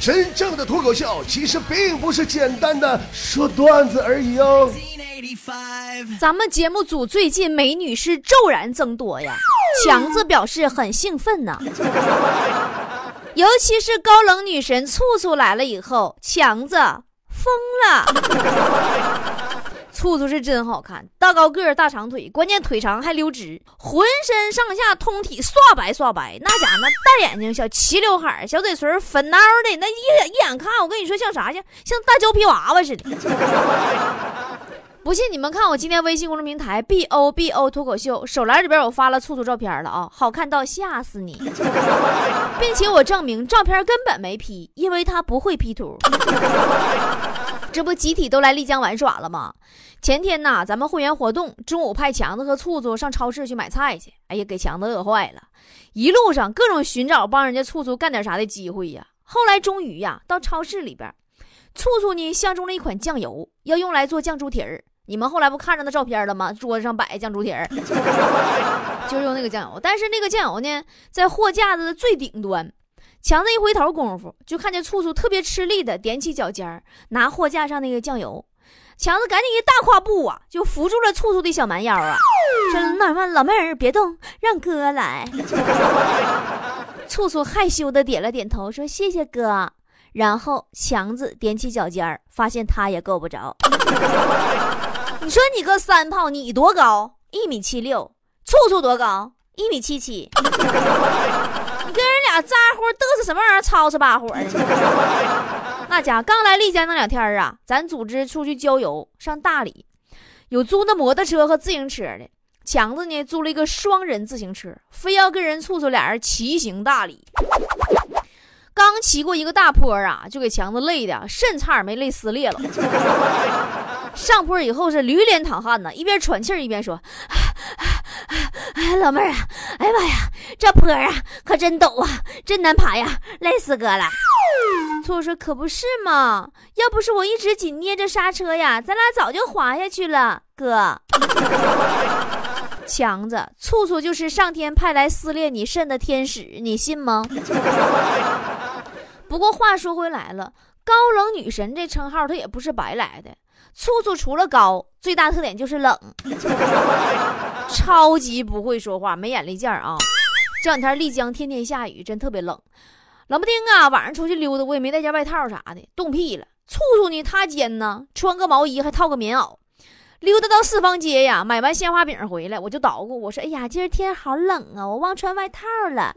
真正的脱口秀其实并不是简单的说段子而已哦。咱们节目组最近美女是骤然增多呀，强子表示很兴奋呢。尤其是高冷女神醋醋来了以后，强子疯了。醋醋是真好看，大高个儿、大长腿，关键腿长还溜直，浑身上下通体刷白刷白。那家伙那大眼睛、小齐刘海、小嘴唇粉孬的，那一眼一眼看，我跟你说像啥像像大胶皮娃娃似的。不信你们看我今天微信公众平台 B O B O 脱口秀手栏里边我发了醋醋照片了啊，好看到吓死你，并且我证明照片根本没 P，因为他不会 P 图。这不集体都来丽江玩耍了吗？前天呐，咱们会员活动，中午派强子和醋醋上超市去买菜去。哎呀，给强子饿坏了，一路上各种寻找帮人家醋醋干点啥的机会呀。后来终于呀，到超市里边，醋醋呢相中了一款酱油，要用来做酱猪蹄儿。你们后来不看着那照片了吗？桌子上摆酱猪蹄儿，就用那个酱油。但是那个酱油呢，在货架子的最顶端。强子一回头功夫，就看见醋醋特别吃力的踮起脚尖儿拿货架上那个酱油。强子赶紧一大跨步啊，就扶住了醋醋的小蛮腰啊，说：“老妹老妹儿别动，让哥来。”醋醋害羞的点了点头，说：“谢谢哥。”然后强子踮起脚尖儿，发现他也够不着。你说你个三炮，你多高？一米七六。醋醋多高？一米七七。你跟人俩咋呼嘚瑟什么玩意儿？吵吵巴火的。那家刚来丽江那两天啊，咱组织出去郊游，上大理，有租那摩托车和自行车的。强子呢，租了一个双人自行车，非要跟人醋醋俩人骑行大理。刚骑过一个大坡啊，就给强子累的肾差点没累撕裂了。上坡以后是驴脸淌汗呢，一边喘气一边说：“哎，老妹儿啊，哎呀妈呀，这坡啊可真陡啊，真难爬呀，累死哥了。”醋说：“可不是嘛，要不是我一直紧捏着刹车呀，咱俩早就滑下去了，哥。”强子，醋醋就是上天派来撕裂你肾的天使，你信吗？不过话说回来了，高冷女神这称号她也不是白来的。醋醋除了高，最大特点就是冷，超级不会说话，没眼力见儿啊！这两天丽江天天下雨，真特别冷，冷不丁啊！晚上出去溜达，我也没带件外套啥的，冻屁了。处处呢，他肩呢，穿个毛衣还套个棉袄。溜达到四方街呀，买完鲜花饼回来，我就捣鼓，我说：“哎呀，今儿天好冷啊，我忘穿外套了。”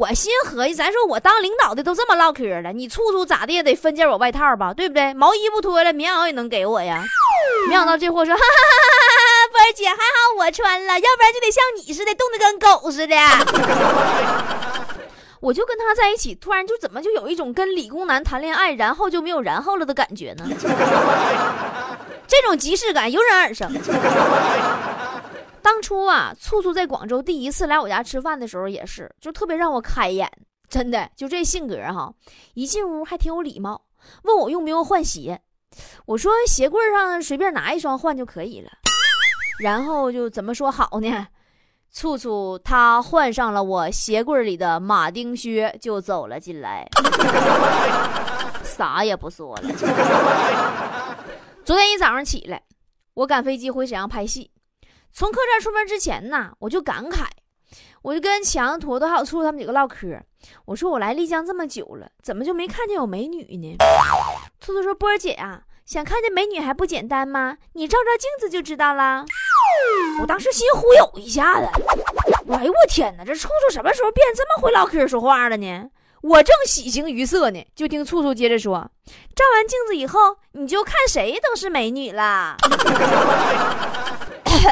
我心合计，咱说我当领导的都这么唠嗑了，你处处咋的也得分件我外套吧，对不对？毛衣不脱了，棉袄也能给我呀。没想到这货说：“哈哈哈哈波儿姐，还好我穿了，要不然就得像你似的，冻得跟狗似的。”我就跟他在一起，突然就怎么就有一种跟理工男谈恋爱，然后就没有然后了的感觉呢？这种即视感油然而生。当初啊，醋醋在广州第一次来我家吃饭的时候，也是就特别让我开眼，真的就这性格哈，一进屋还挺有礼貌，问我用不用换鞋，我说鞋柜上随便拿一双换就可以了，然后就怎么说好呢？醋醋他换上了我鞋柜里的马丁靴就走了进来，啥也不说了。昨天一早上起来，我赶飞机回沈阳拍戏。从客栈出门之前呢，我就感慨，我就跟强坨坨还有醋他们几个唠嗑。我说我来丽江这么久了，怎么就没看见有美女呢？醋醋说：“波儿姐啊，想看见美女还不简单吗？你照照镜子就知道了。”我当时心忽悠一下子，哎呦我天哪，这处处什么时候变这么会唠嗑说话了呢？我正喜形于色呢，就听处处接着说：“照完镜子以后，你就看谁都是美女啦。”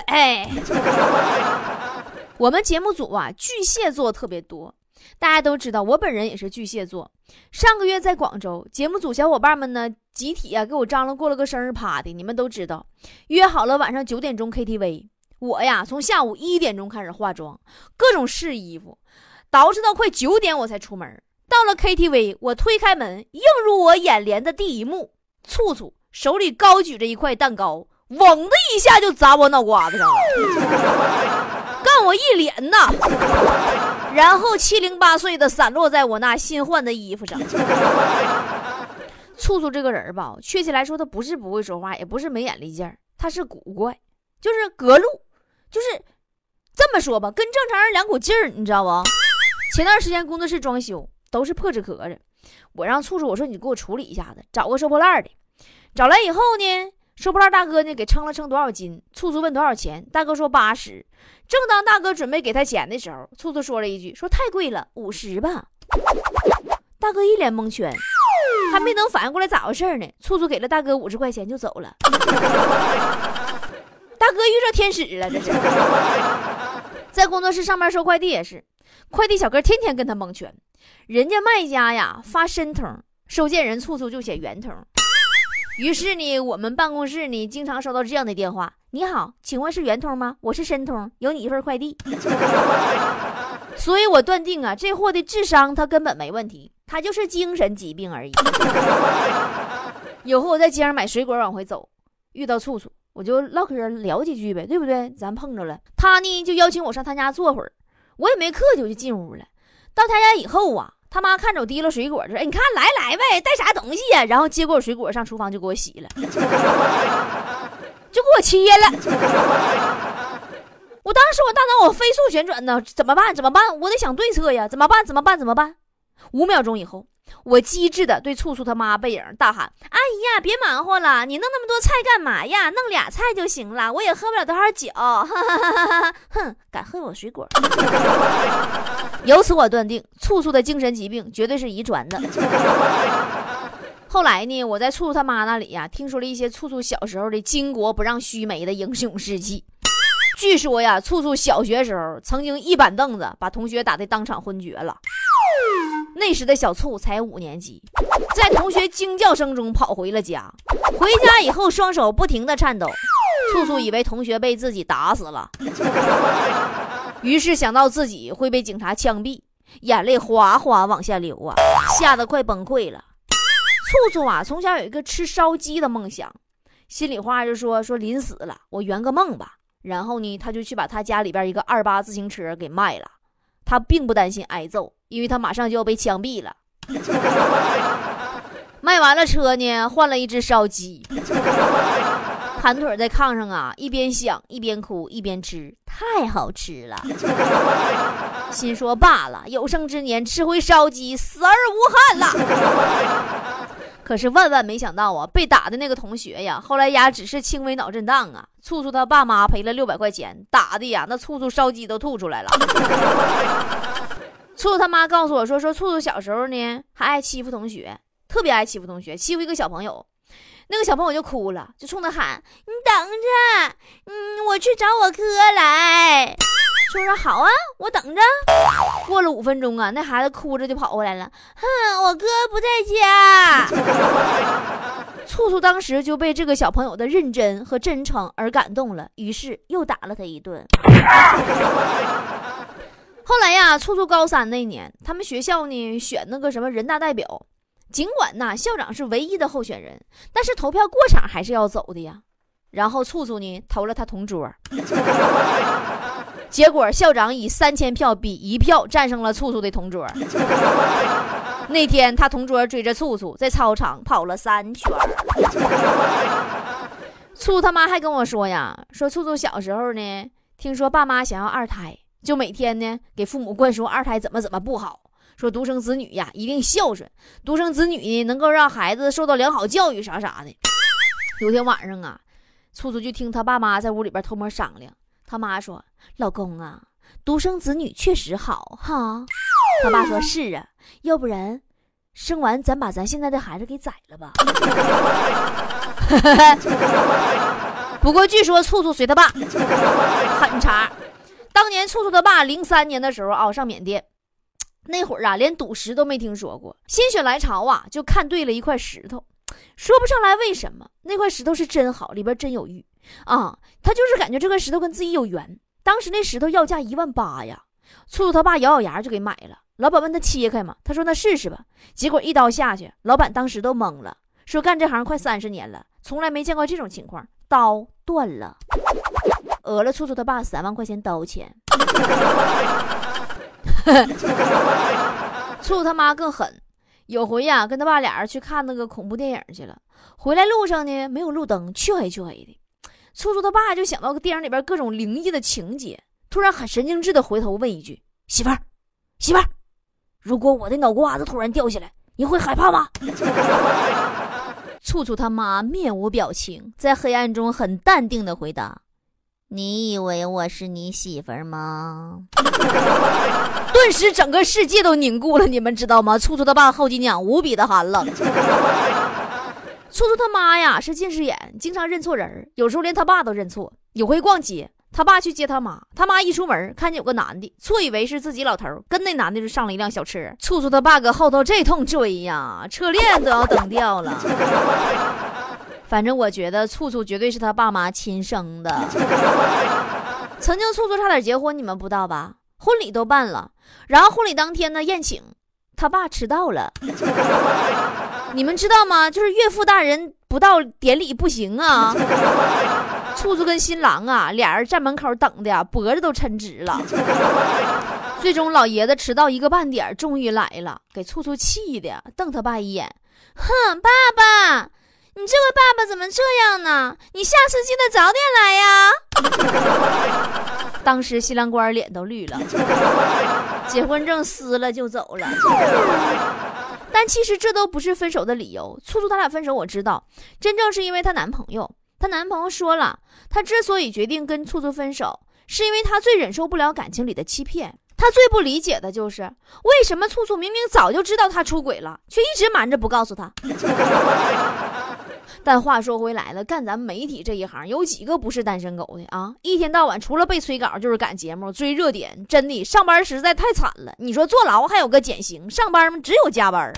哎，我们节目组啊，巨蟹座特别多，大家都知道，我本人也是巨蟹座。上个月在广州，节目组小伙伴们呢，集体啊给我张罗过了个生日 party，你们都知道，约好了晚上九点钟 KTV。我呀，从下午一点钟开始化妆，各种试衣服，捯饬到快九点我才出门。到了 KTV，我推开门，映入我眼帘的第一幕，醋醋手里高举着一块蛋糕，嗡的一下就砸我脑瓜子上了，干我一脸呐！然后七零八碎的散落在我那新换的衣服上。醋醋这个人吧，确切来说，他不是不会说话，也不是没眼力见儿，他是古怪，就是隔路，就是这么说吧，跟正常人两股劲儿，你知道不？前段时间工作室装修都是破纸壳子，我让醋醋我说你给我处理一下子，找个收破烂的，找来以后呢，收破烂大哥呢给称了称多少斤，醋醋问多少钱，大哥说八十。正当大哥准备给他钱的时候，醋醋说了一句说太贵了，五十吧。大哥一脸蒙圈。还没等反应过来咋回事呢，醋醋给了大哥五十块钱就走了。大哥遇到天使了，这是。在工作室上班收快递也是，快递小哥天天跟他蒙圈，人家卖家呀发申通，收件人醋醋就写圆通。于是呢，我们办公室呢经常收到这样的电话：你好，请问是圆通吗？我是申通，有你一份快递。所以我断定啊，这货的智商他根本没问题。他就是精神疾病而已。有回我在街上买水果往回走，遇到醋醋，我就唠嗑聊几句呗，对不对？咱碰着了，他呢就邀请我上他家坐会儿，我也没客气，我就进屋了。到他家以后啊，他妈看着我提了水果，说：“哎，你看来来呗，带啥东西呀？”然后接过水果上厨房就给我洗了，就给我切了。我当时我大脑我飞速旋转呢，怎么办？怎么办？我得想对策呀！怎么办？怎么办？怎么办？五秒钟以后，我机智的对醋醋他妈背影大喊：“阿姨呀，别忙活了，你弄那么多菜干嘛呀？弄俩菜就行了，我也喝不了多少酒。”哼，敢喝我水果？由此我断定，醋醋的精神疾病绝对是遗传的。后来呢，我在醋醋他妈那里呀，听说了一些醋醋小时候的巾帼不让须眉的英雄事迹。据说呀，醋醋小学时候曾经一板凳子把同学打得当场昏厥了。那时的小醋才五年级，在同学惊叫声中跑回了家。回家以后，双手不停的颤抖。醋醋以为同学被自己打死了，于是想到自己会被警察枪毙，眼泪哗哗往下流啊，吓得快崩溃了。醋醋啊，从小有一个吃烧鸡的梦想，心里话就说说临死了，我圆个梦吧。然后呢，他就去把他家里边一个二八自行车给卖了。他并不担心挨揍。因为他马上就要被枪毙了，卖完了车呢，换了一只烧鸡，盘腿在炕上啊，一边想一边哭一边吃，太好吃了。心说罢了，有生之年吃回烧鸡，死而无憾了。可是万万没想到啊，被打的那个同学呀，后来呀只是轻微脑震荡啊。醋醋他爸妈赔了六百块钱，打的呀那醋醋烧鸡都吐出来了。醋醋他妈告诉我说：“说醋醋小时候呢，还爱欺负同学，特别爱欺负同学，欺负一个小朋友，那个小朋友就哭了，就冲他喊：‘你等着，嗯，我去找我哥来。’说说好啊，我等着。过了五分钟啊，那孩子哭着就跑过来了，哼，我哥不在家。醋醋当时就被这个小朋友的认真和真诚而感动了，于是又打了他一顿。”后来呀，初初高三那年，他们学校呢选那个什么人大代表，尽管呐校长是唯一的候选人，但是投票过场还是要走的呀。然后处处呢投了他同桌，结果校长以三千票比一票战胜了醋醋的同桌。那天他同桌追着醋醋在操场跑了三圈。醋他妈还跟我说呀，说醋醋小时候呢，听说爸妈想要二胎。就每天呢给父母灌输二胎怎么怎么不好，说独生子女呀一定孝顺，独生子女呢能够让孩子受到良好教育啥啥的。有天晚上啊，醋醋就听他爸妈在屋里边偷摸商量，他妈说：“老公啊，独生子女确实好哈。”他爸说：“是啊，要不然生完咱把咱现在的孩子给宰了吧。”不过据说醋醋随他爸狠茬。当年醋醋他爸零三年的时候啊，上缅甸，那会儿啊，连赌石都没听说过，心血来潮啊，就看对了一块石头，说不上来为什么，那块石头是真好，里边真有玉啊，他就是感觉这块石头跟自己有缘。当时那石头要价一万八呀，醋醋他爸咬咬牙就给买了。老板问他切开吗？他说那试试吧。结果一刀下去，老板当时都懵了，说干这行快三十年了，从来没见过这种情况，刀断了。讹了醋醋他爸三万块钱刀钱，醋醋他妈更狠，有回呀，跟他爸俩人去看那个恐怖电影去了，回来路上呢没有路灯，黢黑黢黑的。醋醋他爸就想到电影里边各种灵异的情节，突然很神经质的回头问一句：“媳妇儿，媳妇儿，如果我的脑瓜子突然掉下来，你会害怕吗？” 醋醋他妈面无表情，在黑暗中很淡定的回答。你以为我是你媳妇儿吗？顿时整个世界都凝固了，你们知道吗？醋醋他爸后脊梁无比的寒冷。醋醋他妈呀是近视眼，经常认错人，有时候连他爸都认错。有回逛街，他爸去接他妈，他妈一出门看见有个男的，错以为是自己老头，跟那男的就上了一辆小车。醋醋他爸搁后头这通追呀，车链都要蹬掉了。反正我觉得醋醋绝对是他爸妈亲生的。曾经醋醋差点结婚，你们不知道吧？婚礼都办了，然后婚礼当天呢宴请，他爸迟到了。你们知道吗？就是岳父大人不到典礼不行啊。醋醋跟新郎啊俩人站门口等的呀，脖子都抻直了。最终老爷子迟到一个半点，终于来了，给醋醋气的瞪他爸一眼，哼，爸爸。你这位爸爸怎么这样呢？你下次记得早点来呀！当时新郎官脸都绿了，结婚证撕了就走了。但其实这都不是分手的理由。醋醋他俩分手，我知道，真正是因为她男朋友。她男朋友说了，他之所以决定跟醋醋分手，是因为他最忍受不了感情里的欺骗。他最不理解的就是，为什么醋醋明明早就知道他出轨了，却一直瞒着不告诉他。但话说回来了，干咱媒体这一行，有几个不是单身狗的啊？一天到晚除了被催稿，就是赶节目、追热点。真的，上班实在太惨了。你说坐牢还有个减刑，上班吗？只有加班。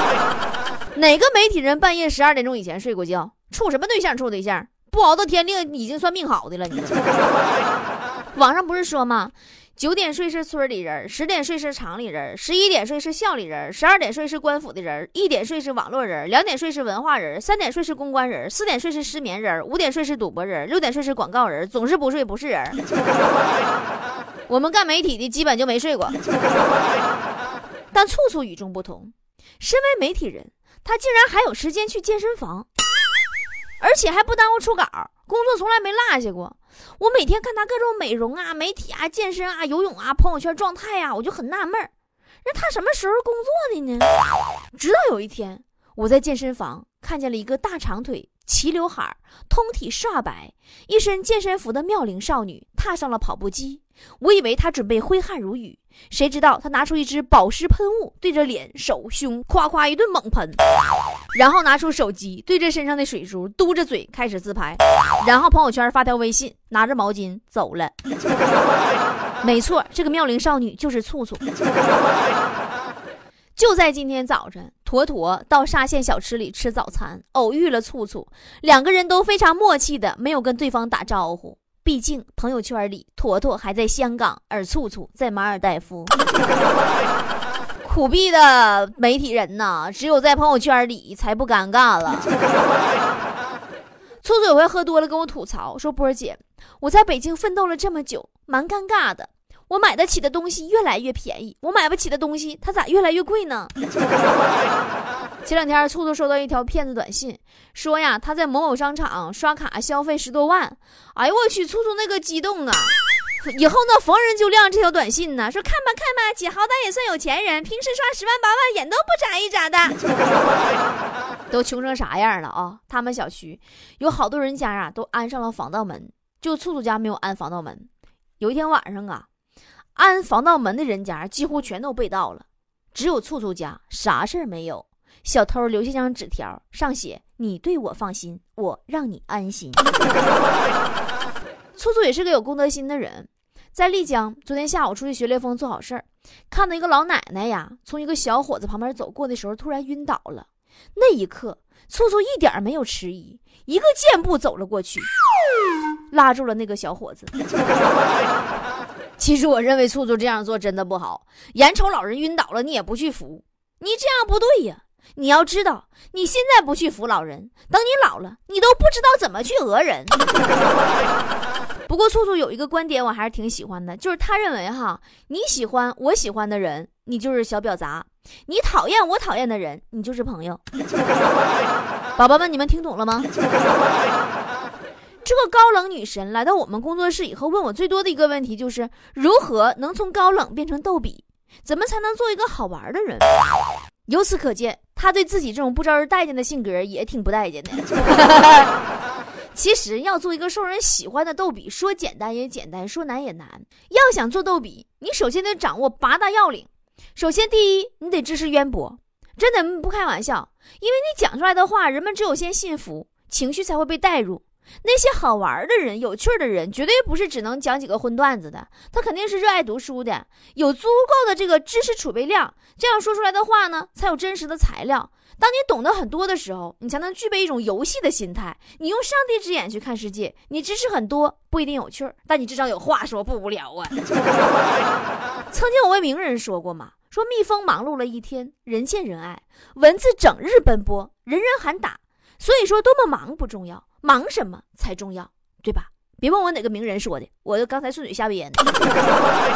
哪个媒体人半夜十二点钟以前睡过觉？处什么对象？处对象不熬到天亮已经算命好的了。你 网上不是说吗？九点睡是村里人，十点睡是厂里人，十一点睡是校里人，十二点睡是官府的人，一点睡是网络人，两点睡是文化人，三点睡是公关人，四点睡是失眠人，五点睡是赌博人，六点睡是广告人，总是不睡不是人。我们干媒体的基本就没睡过。但处处与众不同，身为媒体人，他竟然还有时间去健身房，而且还不耽误出稿，工作从来没落下过。我每天看他各种美容啊、媒体啊、健身啊、游泳啊、朋友圈状态啊，我就很纳闷儿，那他什么时候工作的呢？直到有一天，我在健身房看见了一个大长腿、齐刘海、通体煞白、一身健身服的妙龄少女踏上了跑步机。我以为他准备挥汗如雨，谁知道他拿出一支保湿喷雾，对着脸、手、胸夸夸一顿猛喷，然后拿出手机对着身上的水珠，嘟着嘴开始自拍，然后朋友圈发条微信，拿着毛巾走了。没错，这个妙龄少女就是醋醋。就在今天早晨，坨坨到沙县小吃里吃早餐，偶遇了醋醋，两个人都非常默契的没有跟对方打招呼。毕竟朋友圈里，坨坨还在香港，而醋醋在马尔代夫。苦逼的媒体人呐，只有在朋友圈里才不尴尬了。醋醋有回喝多了，跟我吐槽说：“波儿姐，我在北京奋斗了这么久，蛮尴尬的。我买得起的东西越来越便宜，我买不起的东西，它咋越来越贵呢？”前两天，醋醋收到一条骗子短信，说呀，他在某某商场刷卡消费十多万。哎呦我去，醋醋那个激动啊！以后呢，逢人就亮这条短信呢，说看吧看吧，姐好歹也算有钱人，平时刷十万八万眼都不眨一眨的。都穷成啥样了啊？他们小区有好多人家啊，都安上了防盗门，就醋醋家没有安防盗门。有一天晚上啊，安防盗门的人家几乎全都被盗了，只有醋醋家啥事儿没有。小偷留下张纸条，上写：“你对我放心，我让你安心。”醋醋也是个有公德心的人，在丽江，昨天下午出去学雷锋做好事儿，看到一个老奶奶呀，从一个小伙子旁边走过的时候，突然晕倒了。那一刻，醋醋一点没有迟疑，一个箭步走了过去，拉住了那个小伙子。其实我认为醋醋这样做真的不好，眼瞅老人晕倒了，你也不去扶，你这样不对呀。你要知道，你现在不去扶老人，等你老了，你都不知道怎么去讹人。不过醋醋有一个观点我还是挺喜欢的，就是他认为哈，你喜欢我喜欢的人，你就是小婊砸；你讨厌我讨厌的人，你就是朋友。宝宝们，你们听懂了吗？这个高冷女神来到我们工作室以后，问我最多的一个问题就是：如何能从高冷变成逗比？怎么才能做一个好玩的人？由此可见，他对自己这种不招人待见的性格也挺不待见的。其实要做一个受人喜欢的逗比，说简单也简单，说难也难。要想做逗比，你首先得掌握八大要领。首先，第一，你得知识渊博，真的不开玩笑，因为你讲出来的话，人们只有先信服，情绪才会被带入。那些好玩的人、有趣的人，绝对不是只能讲几个荤段子的，他肯定是热爱读书的，有足够的这个知识储备量，这样说出来的话呢，才有真实的材料。当你懂得很多的时候，你才能具备一种游戏的心态。你用上帝之眼去看世界，你知识很多不一定有趣儿，但你至少有话说，不无聊啊。曾经有位名人说过嘛，说蜜蜂忙碌了一天，人见人爱；蚊子整日奔波，人人喊打。所以说，多么忙不重要，忙什么才重要，对吧？别问我哪个名人说的，我就刚才顺嘴瞎编的。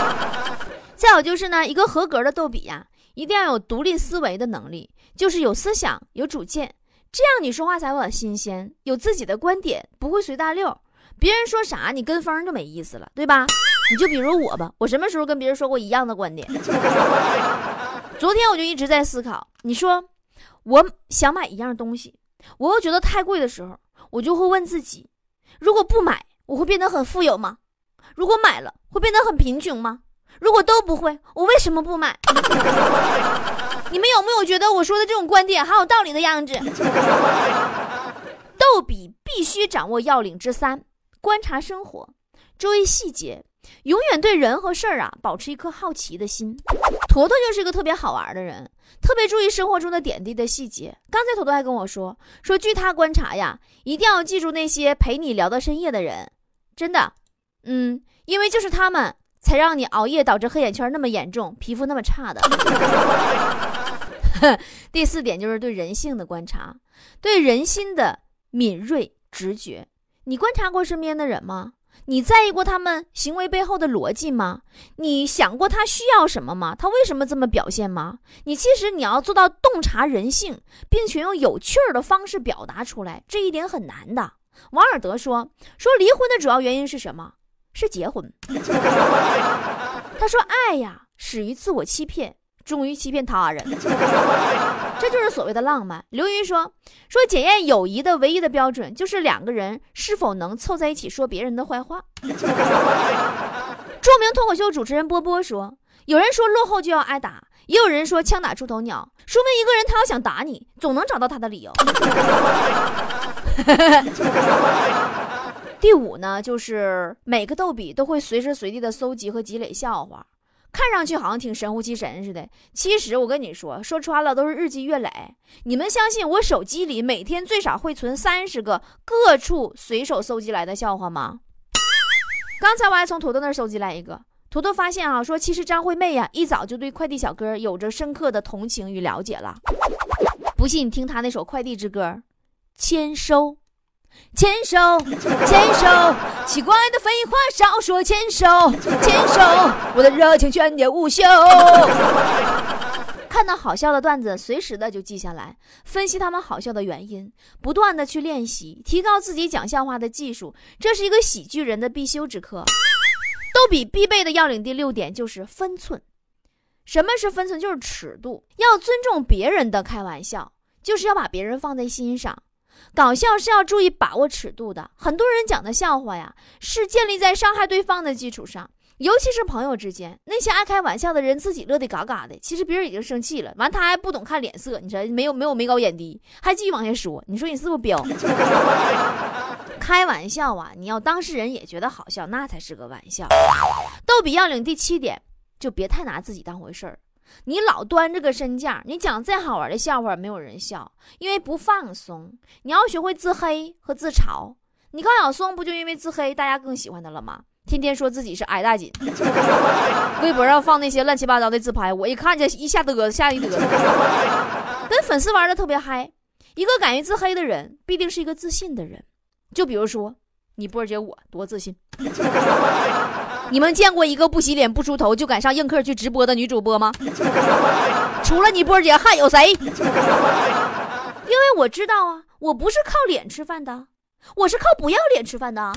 再有就是呢，一个合格的逗比呀，一定要有独立思维的能力，就是有思想、有主见，这样你说话才会很新鲜，有自己的观点，不会随大溜。别人说啥，你跟风就没意思了，对吧？你就比如我吧，我什么时候跟别人说过一样的观点？昨天我就一直在思考，你说我想买一样东西。我又觉得太贵的时候，我就会问自己：如果不买，我会变得很富有吗？如果买了，会变得很贫穷吗？如果都不会，我为什么不买？你们有没有觉得我说的这种观点很有道理的样子？逗比必须掌握要领之三：观察生活，注意细节。永远对人和事儿啊保持一颗好奇的心。坨坨就是个特别好玩的人，特别注意生活中的点滴的细节。刚才坨坨还跟我说说，据他观察呀，一定要记住那些陪你聊到深夜的人，真的，嗯，因为就是他们才让你熬夜导致黑眼圈那么严重，皮肤那么差的。第四点就是对人性的观察，对人心的敏锐直觉。你观察过身边的人吗？你在意过他们行为背后的逻辑吗？你想过他需要什么吗？他为什么这么表现吗？你其实你要做到洞察人性，并且用有趣儿的方式表达出来，这一点很难的。王尔德说：“说离婚的主要原因是什么？是结婚。”他说：“爱呀，始于自我欺骗。”终于欺骗他人，这就是所谓的浪漫。刘瑜说：“说检验友谊的唯一的标准，就是两个人是否能凑在一起说别人的坏话。”著名脱口秀主持人波波说：“有人说落后就要挨打，也有人说枪打出头鸟，说明一个人他要想打你，总能找到他的理由。”第五呢，就是每个逗比都会随时随地的搜集和积累笑话。看上去好像挺神乎其神似的，其实我跟你说，说穿了都是日积月累。你们相信我手机里每天最少会存三十个各处随手搜集来的笑话吗？刚才我还从坨坨那儿搜集来一个，坨坨发现啊，说其实张惠妹呀一早就对快递小哥有着深刻的同情与了解了。不信你听他那首快递之歌，签收。牵手，牵手，奇怪的废话少说。牵手，牵手，我的热情全年无休。看到好笑的段子，随时的就记下来，分析他们好笑的原因，不断的去练习，提高自己讲笑话的技术。这是一个喜剧人的必修之课。逗比必备的要领第六点就是分寸。什么是分寸？就是尺度。要尊重别人的开玩笑，就是要把别人放在心上。搞笑是要注意把握尺度的。很多人讲的笑话呀，是建立在伤害对方的基础上，尤其是朋友之间，那些爱开玩笑的人自己乐得嘎嘎的，其实别人已经生气了，完他还不懂看脸色，你说没有没有眉高眼低，还继续往下说，你说你是不是彪？开玩笑啊，你要当事人也觉得好笑，那才是个玩笑。逗比要领第七点，就别太拿自己当回事儿。你老端着个身价，你讲再好玩的笑话没有人笑，因为不放松。你要学会自黑和自嘲。你看小松不就因为自黑，大家更喜欢他了吗？天天说自己是矮大紧，微博上放那些乱七八糟的自拍，我一看见一下嘚瑟，吓一嘚瑟。跟粉丝玩的特别嗨。一个敢于自黑的人，必定是一个自信的人。就比如说，你波姐我多自信。你们见过一个不洗脸不梳头就敢上映客去直播的女主播吗？除了你波姐还有谁？因为我知道啊，我不是靠脸吃饭的，我是靠不要脸吃饭的。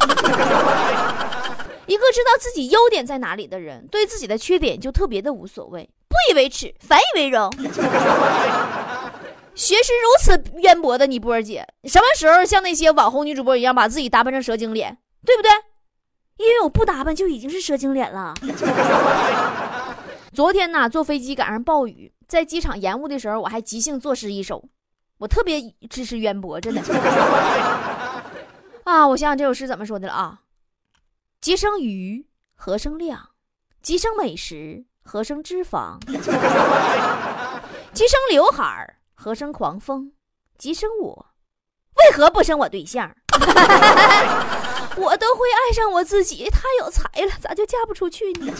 一个知道自己优点在哪里的人，对自己的缺点就特别的无所谓，不以为耻，反以为荣。学识如此渊博的你波儿姐，什么时候像那些网红女主播一样把自己打扮成蛇精脸，对不对？因为我不打扮就已经是蛇精脸了。昨天呢，坐飞机赶上暴雨，在机场延误的时候，我还即兴作诗一首。我特别知识渊博，真的。啊，我想想这首诗怎么说的了啊？鸡生鱼，何生亮？鸡生美食，何生脂肪？鸡生刘海儿，何生狂风？鸡生我，为何不生我对象？我都会爱上我自己，太有才了，咋就嫁不出去呢？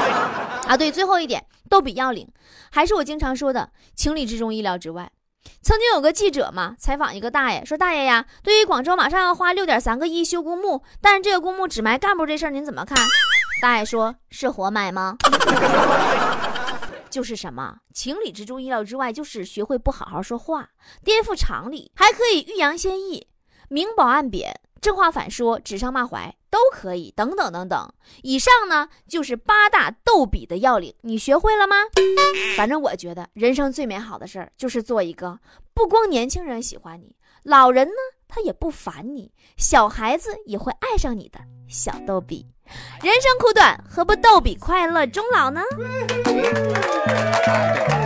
啊，对，最后一点，逗比要领，还是我经常说的，情理之中，意料之外。曾经有个记者嘛，采访一个大爷，说：“大爷呀，对于广州马上要花六点三个亿修公墓，但是这个公墓只埋干部这事儿，您怎么看？”大爷说：“是活埋吗？” 就是什么情理之中，意料之外，就是学会不好好说话，颠覆常理，还可以欲扬先抑，明褒暗贬。正话反说，指桑骂槐都可以，等等等等。以上呢就是八大逗比的要领，你学会了吗？反正我觉得人生最美好的事儿就是做一个不光年轻人喜欢你，老人呢他也不烦你，小孩子也会爱上你的小逗比。人生苦短，何不逗比快乐终老呢？